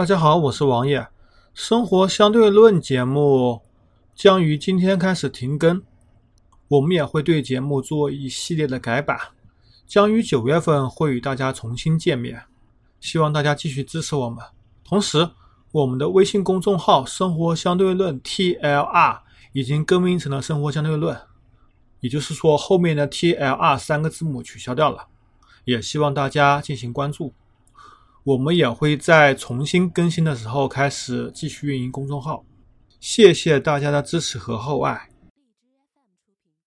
大家好，我是王爷。生活相对论节目将于今天开始停更，我们也会对节目做一系列的改版，将于九月份会与大家重新见面。希望大家继续支持我们。同时，我们的微信公众号“生活相对论 ”（TLR） 已经更名成了“生活相对论”，也就是说，后面的 “TLR” 三个字母取消掉了。也希望大家进行关注。我们也会在重新更新的时候开始继续运营公众号。谢谢大家的支持和厚爱。